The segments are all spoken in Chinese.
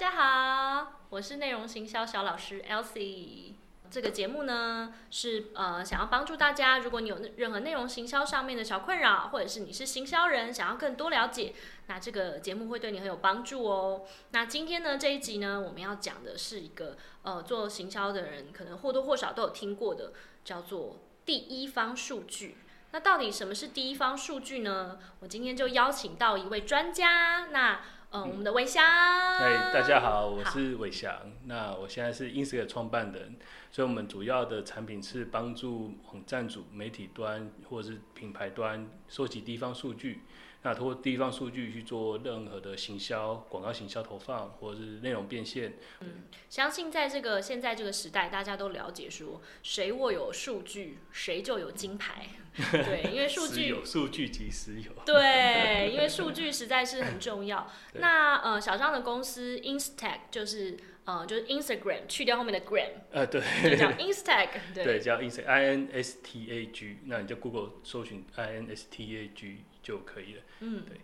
大家好，我是内容行销小老师 Elsie。这个节目呢是呃想要帮助大家，如果你有任何内容行销上面的小困扰，或者是你是行销人想要更多了解，那这个节目会对你很有帮助哦。那今天呢这一集呢，我们要讲的是一个呃做行销的人可能或多或少都有听过的，叫做第一方数据。那到底什么是第一方数据呢？我今天就邀请到一位专家，那。嗯，我们的伟翔。哎，大家好，我是伟翔。那我现在是 Ins 的创办人，所以我们主要的产品是帮助网站主、媒体端或者是品牌端收集地方数据。那通过地方数据去做任何的行销、广告行销投放，或者是内容变现。嗯，相信在这个现在这个时代，大家都了解说，谁握有数据，谁就有金牌。对，因为数据有数据即石油。对，因为数据实在是很重要。那呃，小张的公司 Instag 就是呃，就是 Instagram 去掉后面的 gram，呃，对，叫 Instag，对，叫 Instag，I N S T A G，那你就 Google 搜寻 I N S T A G 就可以了。嗯，对，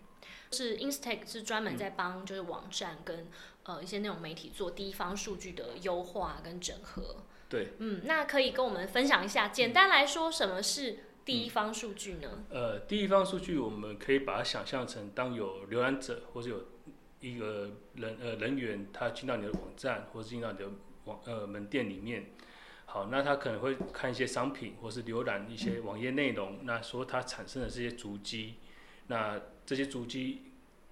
是 Instag 是专门在帮就是网站跟呃一些那种媒体做第一方数据的优化跟整合。对，嗯，那可以跟我们分享一下，简单来说，什么是第一方数据呢？呃，第一方数据我们可以把它想象成，当有浏览者或者有一个人呃人员他进到你的网站或者进到你的网呃门店里面，好，那他可能会看一些商品或是浏览一些网页内容，那说它产生的这些足迹。那这些足迹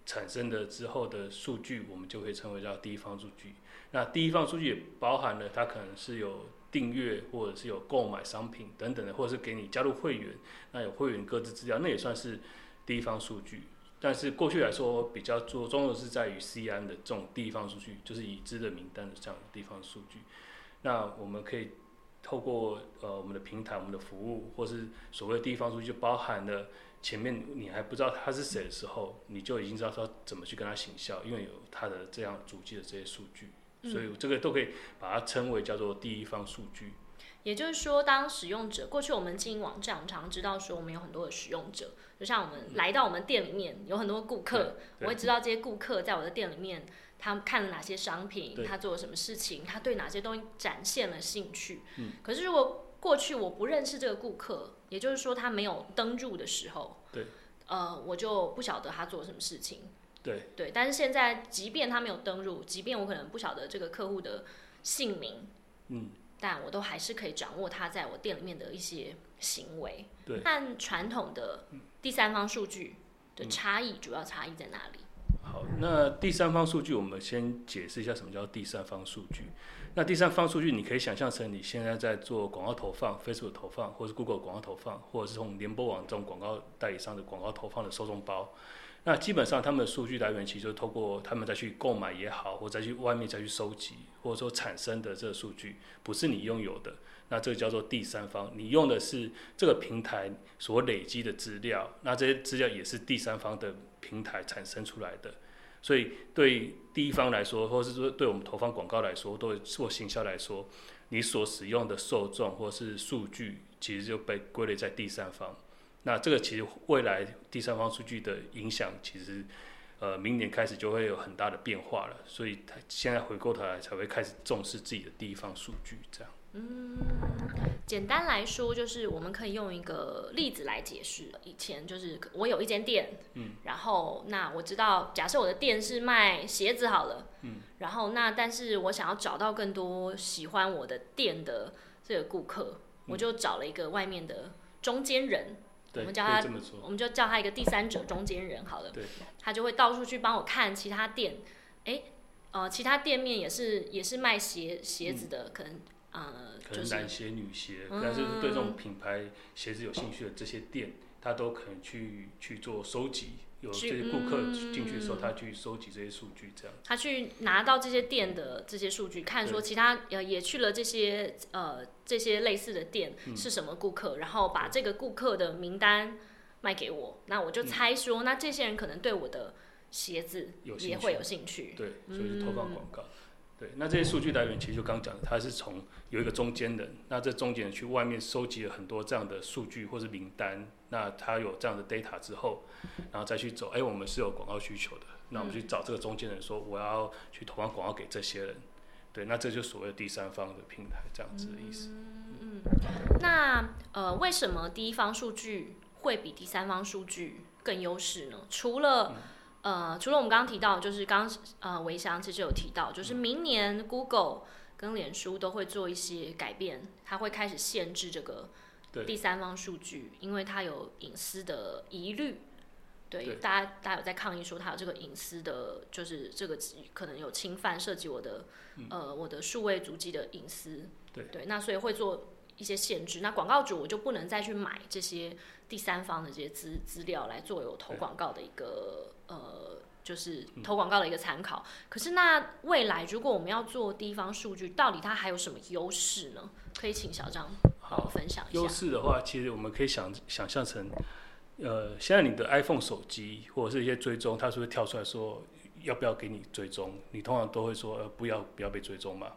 产生的之后的数据，我们就可以称为叫第一方数据。那第一方数据也包含了它可能是有订阅或者是有购买商品等等的，或者是给你加入会员，那有会员各自资料，那也算是第一方数据。但是过去来说，比较着重的是在于 C N 的这种地方数据，就是已知的名单的这样的地方数据。那我们可以透过呃我们的平台、我们的服务，或是所谓地方数据，就包含了。前面你还不知道他是谁的时候，你就已经知道他怎么去跟他行销，因为有他的这样主机的这些数据，所以这个都可以把它称为叫做第一方数据。也就是说，当使用者过去我们经营网站，我们常常知道说我们有很多的使用者，就像我们来到我们店里面有很多顾客，我会知道这些顾客在我的店里面他看了哪些商品，他做了什么事情，他对哪些东西展现了兴趣。嗯。可是如果过去我不认识这个顾客。也就是说，他没有登入的时候，对，呃，我就不晓得他做了什么事情，对，对。但是现在，即便他没有登入，即便我可能不晓得这个客户的姓名，嗯，但我都还是可以掌握他在我店里面的一些行为。对，和传统的第三方数据的差异，主要差异在哪里？好，那第三方数据，我们先解释一下什么叫第三方数据。那第三方数据，你可以想象成你现在在做广告投放，Facebook 投放，或者是 Google 广告投放，或者是从联播网这种广告代理商的广告投放的受众包。那基本上他们的数据来源其实就透过他们再去购买也好，或再去外面再去收集，或者说产生的这个数据，不是你拥有的。那这个叫做第三方，你用的是这个平台所累积的资料，那这些资料也是第三方的平台产生出来的。所以对第一方来说，或是说对我们投放广告来说，对做行销来说，你所使用的受众或是数据，其实就被归类在第三方。那这个其实未来第三方数据的影响，其实呃明年开始就会有很大的变化了。所以他现在回过头来才会开始重视自己的第一方数据，这样。嗯，简单来说，就是我们可以用一个例子来解释。以前就是我有一间店，嗯，然后那我知道，假设我的店是卖鞋子好了，嗯，然后那但是我想要找到更多喜欢我的店的这个顾客，我就找了一个外面的中间人，我们叫他，我们就叫他一个第三者中间人好了，对，他就会到处去帮我看其他店，哎，呃，其他店面也是也是卖鞋鞋子的，可能。呃，可能男鞋、女鞋，但是对这种品牌鞋子有兴趣的这些店，他都可能去去做收集。有这些顾客进去的时候，他去收集这些数据，这样。他去拿到这些店的这些数据，看说其他呃也去了这些呃这些类似的店是什么顾客，然后把这个顾客的名单卖给我，那我就猜说，那这些人可能对我的鞋子也会有兴趣。对，所以就投放广告。对，那这些数据来源其实就刚讲的，它是从有一个中间人，那这中间人去外面收集了很多这样的数据或是名单，那他有这样的 data 之后，然后再去走，哎，我们是有广告需求的，那我们去找这个中间人，说我要去投放广告给这些人，对，那这就所谓的第三方的平台这样子的意思。嗯，那呃，为什么第一方数据会比第三方数据更优势呢？除了呃，除了我们刚刚提到，就是刚呃，维翔其实有提到，就是明年 Google 跟脸书都会做一些改变，它会开始限制这个第三方数据，因为它有隐私的疑虑。对，大家大家有在抗议说它有这个隐私的，就是这个可能有侵犯涉及我的呃我的数位足迹的隐私。对对，那所以会做一些限制。那广告主我就不能再去买这些第三方的这些资资料来作为我投广告的一个呃，就是投广告的一个参考。可是那未来如果我们要做地方数据，到底它还有什么优势呢？可以请小张好分享一下。优势的话，其实我们可以想想象成。呃，现在你的 iPhone 手机或者是一些追踪，它是会跳出来说要不要给你追踪？你通常都会说呃不要不要被追踪嘛。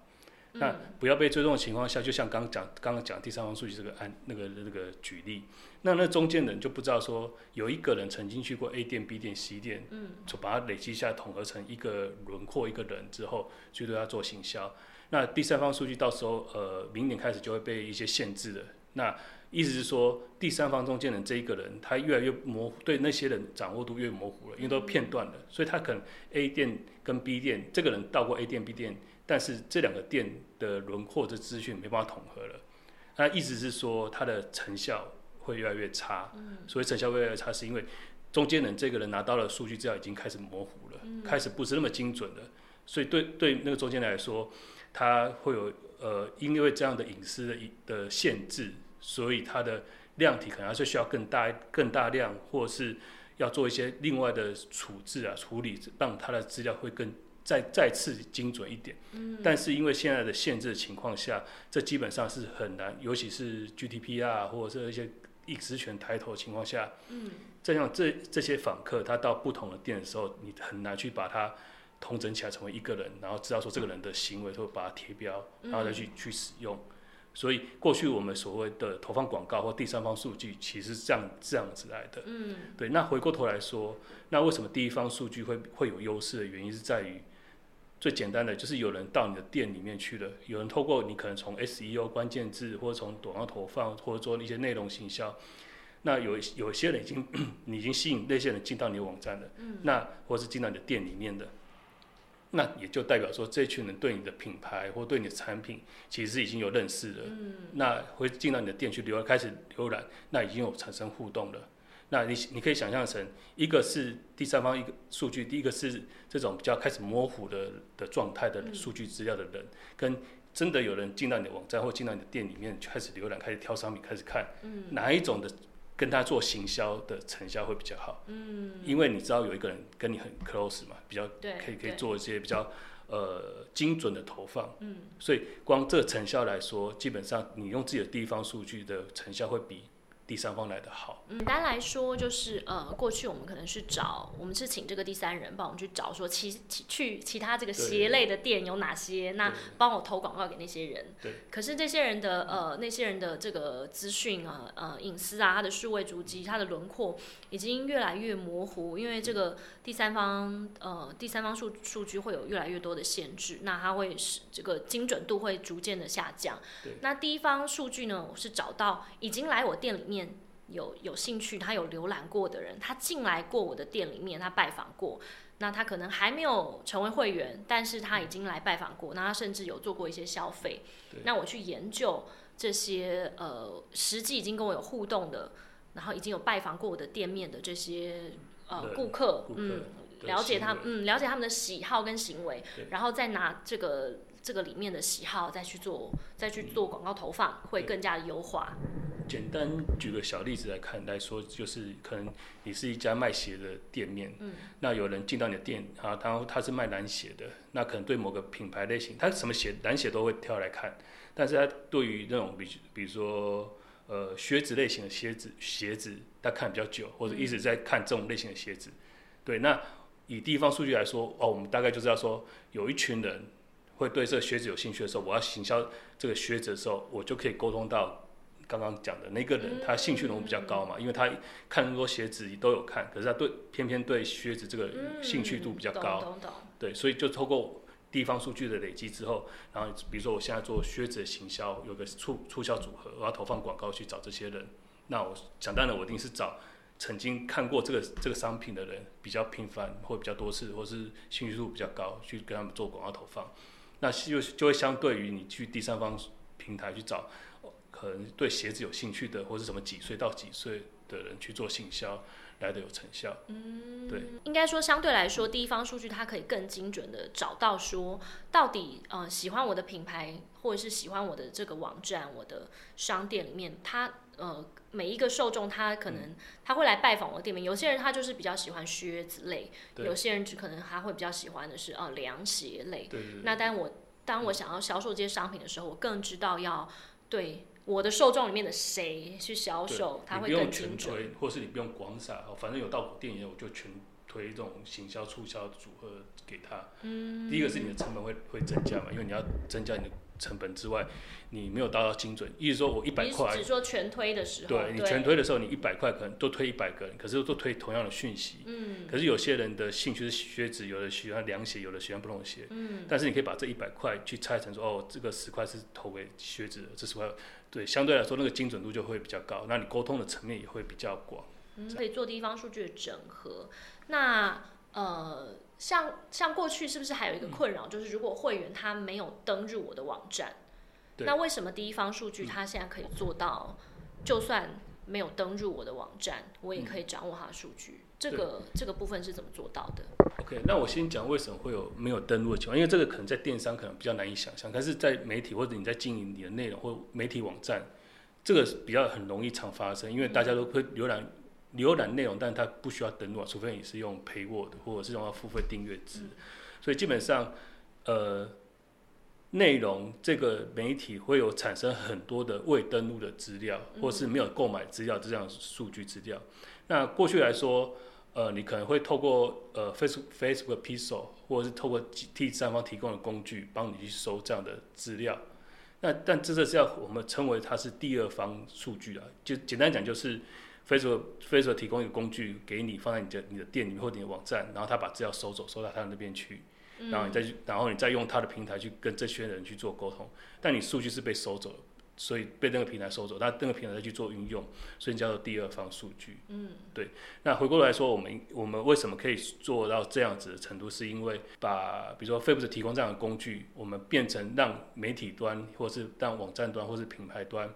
那不要被追踪的情况下，就像刚刚讲刚刚讲第三方数据这个案那个那个举例，那那中间人就不知道说有一个人曾经去过 A 店 B 店 C 店，嗯，就把它累积下统合成一个轮廓一个人之后，去对他做行销。那第三方数据到时候呃明年开始就会被一些限制的。那意思是说，第三方中间人这一个人，他越来越模糊，对那些人掌握度越模糊了，因为都片段的，所以他可能 A 店跟 B 店，这个人到过 A 店 B 店，但是这两个店的轮廓的资讯没办法统合了。那意思是说，它的成效会越来越差。嗯所以成效越来越差，是因为中间人这个人拿到了数据资料已经开始模糊了，开始不是那么精准了。所以对对那个中间来说，他会有呃，因为这样的隐私的的限制。所以它的量体可能还是需要更大、更大量，或是要做一些另外的处置啊、处理，让它的资料会更再再次精准一点。嗯。但是因为现在的限制情况下，这基本上是很难，尤其是 GDP 啊或者是一些隐私权抬头的情况下。嗯。这样这这些访客他到不同的店的时候，你很难去把它统整起来成为一个人，然后知道说这个人的行为，会把它贴标，然后再去去使用。所以过去我们所谓的投放广告或第三方数据，其实是这样这样子来的。嗯，对。那回过头来说，那为什么第一方数据会会有优势的原因是在于，最简单的就是有人到你的店里面去了，有人透过你可能从 SEO 关键字或者从广告投放或者做一些内容行销，那有有些人已经 你已经吸引那些人进到你的网站了，嗯，那或是进到你的店里面的。那也就代表说，这群人对你的品牌或对你的产品，其实已经有认识了。嗯。那会进到你的店去浏开始浏览，那已经有产生互动了。那你你可以想象成，一个是第三方一个数据，第一个是这种比较开始模糊的的状态的数据资料的人，跟真的有人进到你的网站或进到你的店里面开始浏览，开始挑商品，开始看，哪一种的？跟他做行销的成效会比较好，嗯，因为你知道有一个人跟你很 close 嘛，比较可以可以做一些比较呃精准的投放，嗯，所以光这成效来说，基本上你用自己的地方数据的成效会比。第三方来的好。简单来说，就是呃，过去我们可能是找，我们是请这个第三人帮我们去找，说其其去其他这个鞋类的店有哪些，那帮我投广告给那些人。对。可是这些人的呃，那些人的这个资讯啊，呃，隐私啊，他的数位足迹，他的轮廓已经越来越模糊，因为这个第三方呃，第三方数数据会有越来越多的限制，那它会是这个精准度会逐渐的下降。对。那第一方数据呢，我是找到已经来我店里面。有有兴趣，他有浏览过的人，他进来过我的店里面，他拜访过，那他可能还没有成为会员，但是他已经来拜访过，那他甚至有做过一些消费。那我去研究这些呃，实际已经跟我有互动的，然后已经有拜访过我的店面的这些呃顾客，嗯，了解他，嗯，了解他们的喜好跟行为，然后再拿这个。这个里面的喜好再去做，再去做广告投放，会更加的优化。简单举个小例子来看来说，就是可能你是一家卖鞋的店面，嗯，那有人进到你的店啊，然后他是卖男鞋的，那可能对某个品牌类型，他什么鞋男鞋都会挑来看，但是他对于那种比比如说呃靴子类型的鞋子鞋子，他看比较久，或者一直在看这种类型的鞋子，对，那以地方数据来说，哦，我们大概就知道说有一群人。会对这个靴子有兴趣的时候，我要行销这个靴子的时候，我就可以沟通到刚刚讲的那个人，嗯他兴趣浓度比较高嘛，因为他看那么多鞋子都有看，可是他对偏偏对靴子这个嗯兴趣度比较高。对，所以就透过地方数据的累积之后，然后比如说我现在做靴子的行销，有个促促销组合，我要投放广告去找这些人，那我想当然我一定是找曾经看过这个这个商品的人比较频繁或比较多次，或是兴趣度比较高，去跟他们做广告投放。那就就会相对于你去第三方平台去找可能对鞋子有兴趣的，或是什么几岁到几岁的人去做行销，来的有成效。嗯，对。应该说，相对来说，第一方数据它可以更精准的找到说，到底呃喜欢我的品牌，或者是喜欢我的这个网站、我的商店里面，他呃每一个受众，他可能他会来拜访我的店面。有些人他就是比较喜欢靴子类，有些人只可能他会比较喜欢的是呃凉鞋类。对对对。那但我当我想要销售这些商品的时候，我更知道要对我的受众里面的谁去销售，他会你不用更精推，或是你不用广撒，哦反正有到我店里，我就全推这种行销促销组合给他。嗯，第一个是你的成本会会增加嘛，因为你要增加你的成本之外，你没有达到精准。意思说我一百块只，说全推的时候，对你全推的时候，你一百块可能都推一百个人，可是都推同样的讯息。嗯，可是有些人的兴趣是靴子，有的喜欢凉鞋，有的喜欢不同鞋。嗯，但是你可以把这一百块去拆成说，哦，这个十块是投给靴子的，这十块对相对来说那个精准度就会比较高，那你沟通的层面也会比较广。嗯，可以做地方数据的整合。那呃，像像过去是不是还有一个困扰，就是如果会员他没有登入我的网站，那为什么第一方数据他现在可以做到，就算没有登入我的网站，我也可以掌握他的数据？这个这个部分是怎么做到的？OK，那我先讲为什么会有没有登录的情况，因为这个可能在电商可能比较难以想象，但是在媒体或者你在经营你的内容或媒体网站，这个比较很容易常发生，因为大家都会浏览浏览内容，但它不需要登录啊，除非你是用 Payword 或者是用要付费订阅制，所以基本上呃内容这个媒体会有产生很多的未登录的资料，或是没有购买资料这样数据资料。那过去来说，呃，你可能会透过呃 Facebook Facebook Pixel，或者是透过第三方提供的工具，帮你去收这样的资料。那但这个是要我们称为它是第二方数据啊，就简单讲就是 Facebook Facebook 提供一个工具给你，放在你的你的店里面或者你的网站，然后他把资料收走，收到他那边去，然后你再去，然后你再用他的平台去跟这些人去做沟通，但你数据是被收走了。所以被那个平台收走，那那个平台再去做运用，所以叫做第二方数据。嗯，对。那回过来说，我们我们为什么可以做到这样子的程度？是因为把比如说 Facebook 提供这样的工具，我们变成让媒体端或是让网站端或是品牌端，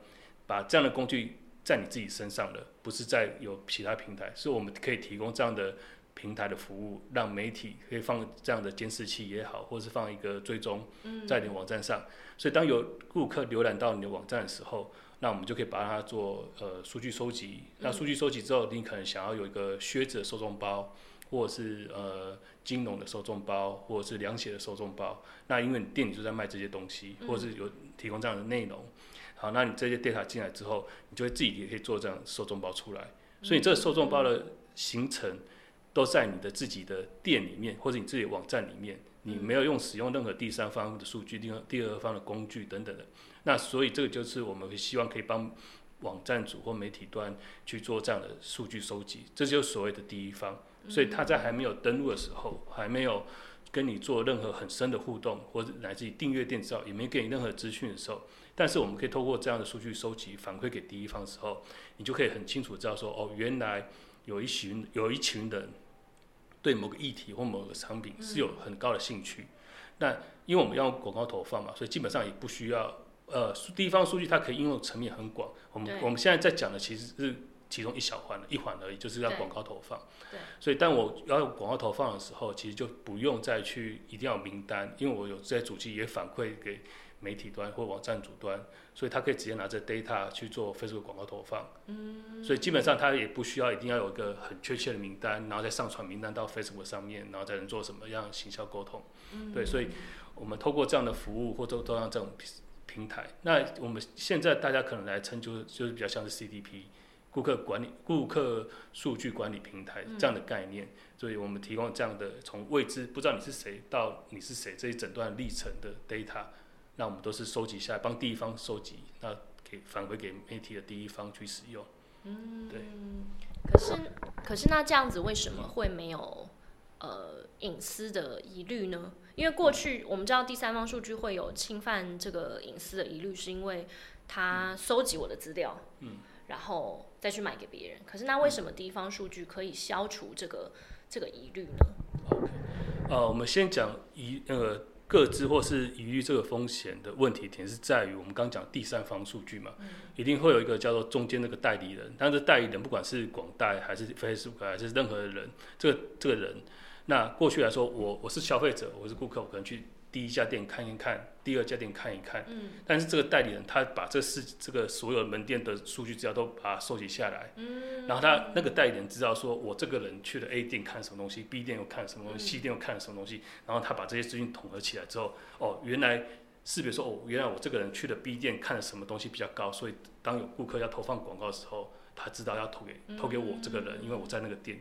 把这样的工具在你自己身上的，不是在有其他平台，所以我们可以提供这样的平台的服务，让媒体可以放这样的监视器也好，或是放一个追踪在你的网站上。所以当有顾客浏览到你的网站的时候，那我们就可以把它做呃数据收集。那数据收集之后，你可能想要有一个靴子的受众包，或者是呃金融的受众包，或者是凉鞋的受众包。那因为你店里就在卖这些东西，或者是有提供这样的内容，好，那你这些 data 进来之后，你就会自己也可以做这样受众包出来。所以这个受众包的形成都在你的自己的店里面，或者你自己的网站里面。你没有用使用任何第三方的数据、第二第二方的工具等等的，那所以这个就是我们希望可以帮网站主或媒体端去做这样的数据收集，这就是所谓的第一方。所以他在还没有登录的时候，还没有跟你做任何很深的互动，或者乃至于订阅电子报，也没给你任何资讯的时候，但是我们可以透过这样的数据收集反馈给第一方的时候，你就可以很清楚知道说，哦，原来有一群有一群人。对某个议题或某个产品是有很高的兴趣，那因为我们要广告投放嘛，所以基本上也不需要呃地方数据，它可以应用层面很广。我们我们现在在讲的其实是其中一小环一环而已，就是要广告投放。对。所以但我要用广告投放的时候，其实就不用再去一定要名单，因为我有这些主机也反馈给媒体端或网站主端，所以他可以直接拿着 data 去做 Facebook 广告投放。嗯。所以基本上他也不需要一定要有一个很确切的名单，然后再上传名单到 Facebook 上面，然后才能做什么样的行销沟通。嗯。对，所以我们透过这样的服务或者都让这种平台，那我们现在大家可能来称就是就是比较像是 CDP 顾客管理、顾客数据管理平台这样的概念，所以我们提供这样的从未知不知道你是谁到你是谁这一整段历程的 data。那我们都是收集下来，帮第一方收集，那给返回给媒体的第一方去使用。嗯，对。可是可是那这样子为什么会没有呃隐私的疑虑呢？因为过去我们知道第三方数据会有侵犯这个隐私的疑虑，是因为他收集我的资料，嗯，然后再去卖给别人。可是那为什么第一方数据可以消除这个这个疑虑呢？OK，呃，我们先讲疑呃各自或是疑虑这个风险的问题点是在于我们刚讲第三方数据嘛，一定会有一个叫做中间那个代理人，但是代理人不管是广代还是 Facebook 还是任何人，这个这个人。那过去来说，我我是消费者，我是顾客，我可能去第一家店看一看，第二家店看一看。嗯。但是这个代理人他把这四这个所有门店的数据资料都把它收集下来。嗯。然后他那个代理人知道说，我这个人去了 A 店看什么东西，B 店又看什么东西，C 店又看什么东西。然后他把这些资讯统合起来之后，哦，原来识别说，哦，原来我这个人去了 B 店看了什么东西比较高，所以当有顾客要投放广告的时候，他知道要投给投给我这个人，因为我在那个店。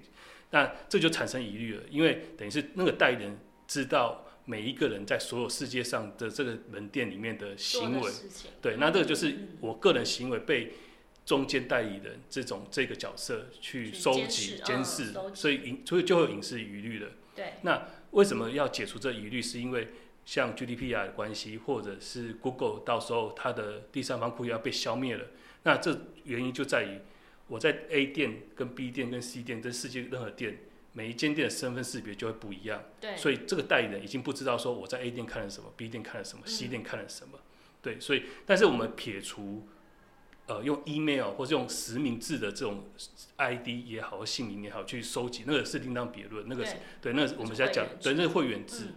那这就产生疑虑了，因为等于是那个代理人知道每一个人在所有世界上的这个门店里面的行为，对，那这个就是我个人行为被中间代理人这种这个角色去收集监视，所以隐所以就会隐私疑虑了。对，那为什么要解除这疑虑？是因为像 GDPR 的关系，或者是 Google 到时候它的第三方库要被消灭了，那这原因就在于。我在 A 店、跟 B 店、跟 C 店，跟世界任何店，每一间店的身份识别就会不一样。对。所以这个代理人已经不知道说我在 A 店看了什么，B 店看了什么，C 店看了什么。对。所以，但是我们撇除，呃，用 email 或者用实名制的这种 ID 也好，或姓名也好，去收集，那个是另当别论。那个是对，那我们在讲对那个会员制。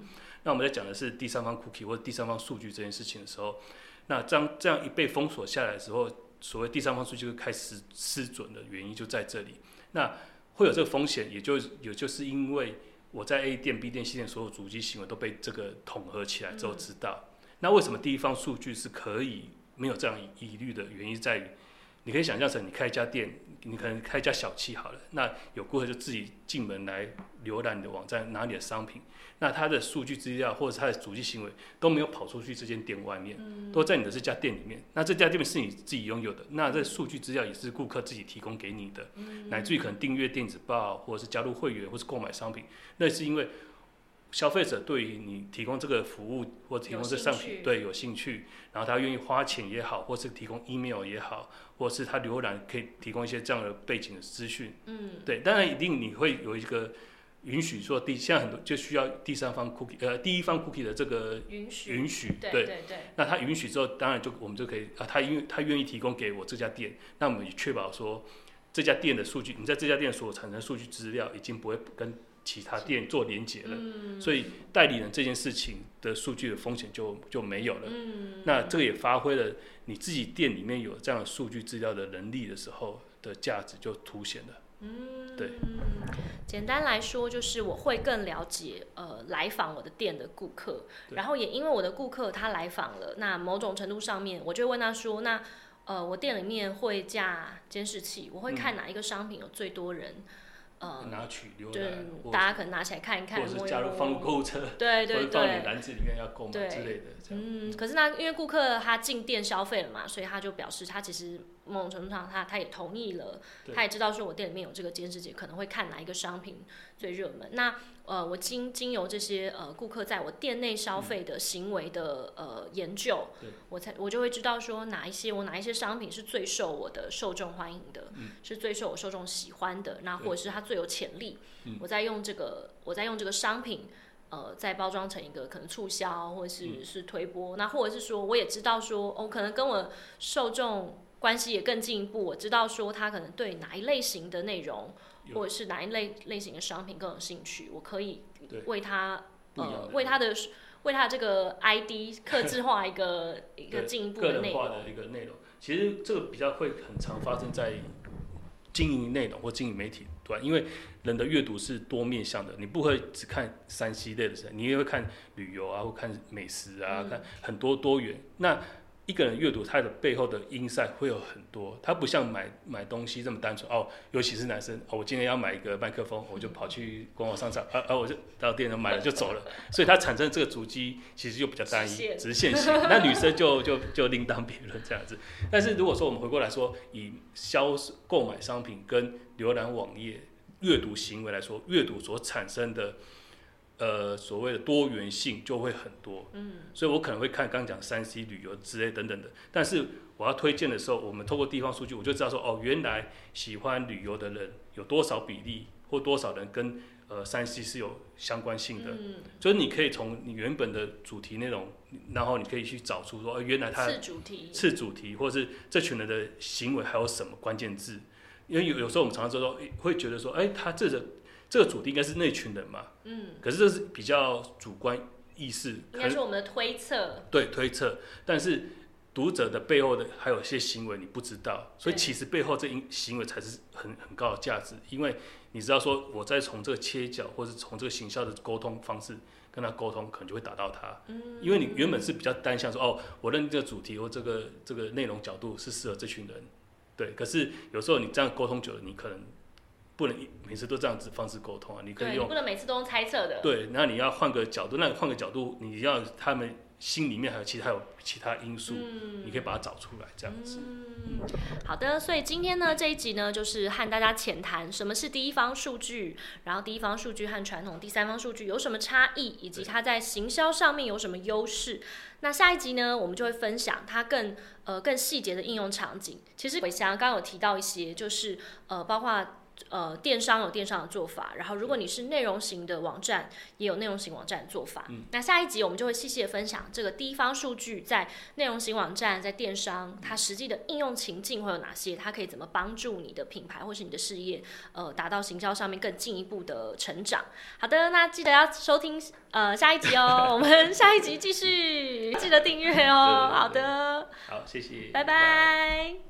那我们在讲的是第三方 cookie 或者第三方数据这件事情的时候，那这样这样一被封锁下来的时候。所谓第三方数据开始失准的原因就在这里，那会有这个风险，也就也就是因为我在 A 店、B 店、C 店所有主机行为都被这个统合起来之后知道。那为什么第一方数据是可以没有这样疑虑的原因在于，你可以想象成你开一家店。你可能开一家小七好了，那有顾客就自己进门来浏览你的网站，拿你的商品，那他的数据资料或者他的主机行为都没有跑出去这间店外面，都在你的这家店里面。那这家店是你自己拥有的，那这数据资料也是顾客自己提供给你的，乃至于可能订阅电子报或者是加入会员或是购买商品，那是因为。消费者对于你提供这个服务或提供这商品，对有兴趣，然后他愿意花钱也好，或是提供 email 也好，或是他浏览可以提供一些这样的背景的资讯，嗯，对，当然一定你会有一个允许说第，现在很多就需要第三方 cookie，呃，第一方 cookie 的这个允许，允许，对对。对，那他允许之后，当然就我们就可以啊，他因为他愿意提供给我这家店，那我们也确保说这家店的数据，你在这家店所产生数据资料已经不会跟。其他店做连接了，所以代理人这件事情的数据的风险就就没有了。那这个也发挥了你自己店里面有这样的数据资料的能力的时候的价值就凸显了。嗯，对。简单来说，就是我会更了解呃来访我的店的顾客，然后也因为我的顾客他来访了，那某种程度上面，我就问他说，那呃我店里面会架监视器，我会看哪一个商品有最多人。拿取大家可能拿起来看一看，或者是加入放入购物车，对对对，放你篮子里面要购买之类的。嗯，可是那因为顾客他进店消费了嘛，所以他就表示他其实某种程度上他他也同意了，他也知道说我店里面有这个监视器，可能会看哪一个商品最热门。那呃，我经经由这些呃顾客在我店内消费的行为的呃研究，我才我就会知道说哪一些我哪一些商品是最受我的受众欢迎的，是最受我受众喜欢的，那或者是它最有潜力，我在用这个我在用这个商品呃再包装成一个可能促销或者是是推播，那或者是说我也知道说哦可能跟我受众关系也更进一步，我知道说他可能对哪一类型的内容。或者是哪一类类型的商品更有兴趣，我可以为他呃为他的为他这个 ID 刻制化一个一个进一步的内容。的一个内容，其实这个比较会很常发生在经营内容或经营媒体端，因为人的阅读是多面向的，你不会只看三 C 类的，你也会看旅游啊，或看美食啊，看很多多元。那一个人阅读他的背后的因赛会有很多，他不像买买东西这么单纯哦，尤其是男生哦，我今天要买一个麦克风，我就跑去官网商场，啊啊，我就到店里买了就走了，所以它产生这个足迹其实就比较单一，直线型。那女生就就就另当别论这样子。但是如果说我们回过来说，以销购买商品跟浏览网页阅读行为来说，阅读所产生的。呃，所谓的多元性就会很多，嗯，所以我可能会看刚讲三 C 旅游之类等等的，但是我要推荐的时候，我们透过地方数据，我就知道说，哦，原来喜欢旅游的人有多少比例，或多少人跟呃三 C 是有相关性的，嗯，就是你可以从你原本的主题内容，然后你可以去找出说，原来他次主题，次主题，或者是这群人的行为还有什么关键字，因为有有时候我们常常说，会觉得说，哎，他这个。这个主题应该是那群人嘛，嗯，可是这是比较主观意识，应该是我们的推测，对推测，但是读者的背后的还有一些行为你不知道，所以其实背后这因行为才是很很高的价值，因为你知道说我在从这个切角或者从这个形象的沟通方式跟他沟通，可能就会打到他，嗯，因为你原本是比较单向说哦，我认这个主题或这个这个内容角度是适合这群人，对，可是有时候你这样沟通久了，你可能。不能每次都这样子方式沟通啊！你可以用，不能每次都用猜测的。对，那你要换个角度，那换个角度，你要他们心里面还有其他有其他因素，你可以把它找出来，这样子。嗯，好的。所以今天呢这一集呢，就是和大家浅谈什么是第一方数据，然后第一方数据和传统第三方数据有什么差异，以及它在行销上面有什么优势。那下一集呢，我们就会分享它更呃更细节的应用场景。其实伟翔刚刚有提到一些，就是呃包括。呃，电商有电商的做法，然后如果你是内容型的网站，也有内容型网站的做法。嗯那下一集我们就会细细的分享这个第一方数据在内容型网站、在电商它实际的应用情境会有哪些，它可以怎么帮助你的品牌或是你的事业，呃，达到行销上面更进一步的成长。好的，那记得要收听呃下一集哦，我们 下一集继续，记得订阅哦。好的，好，谢谢，拜拜。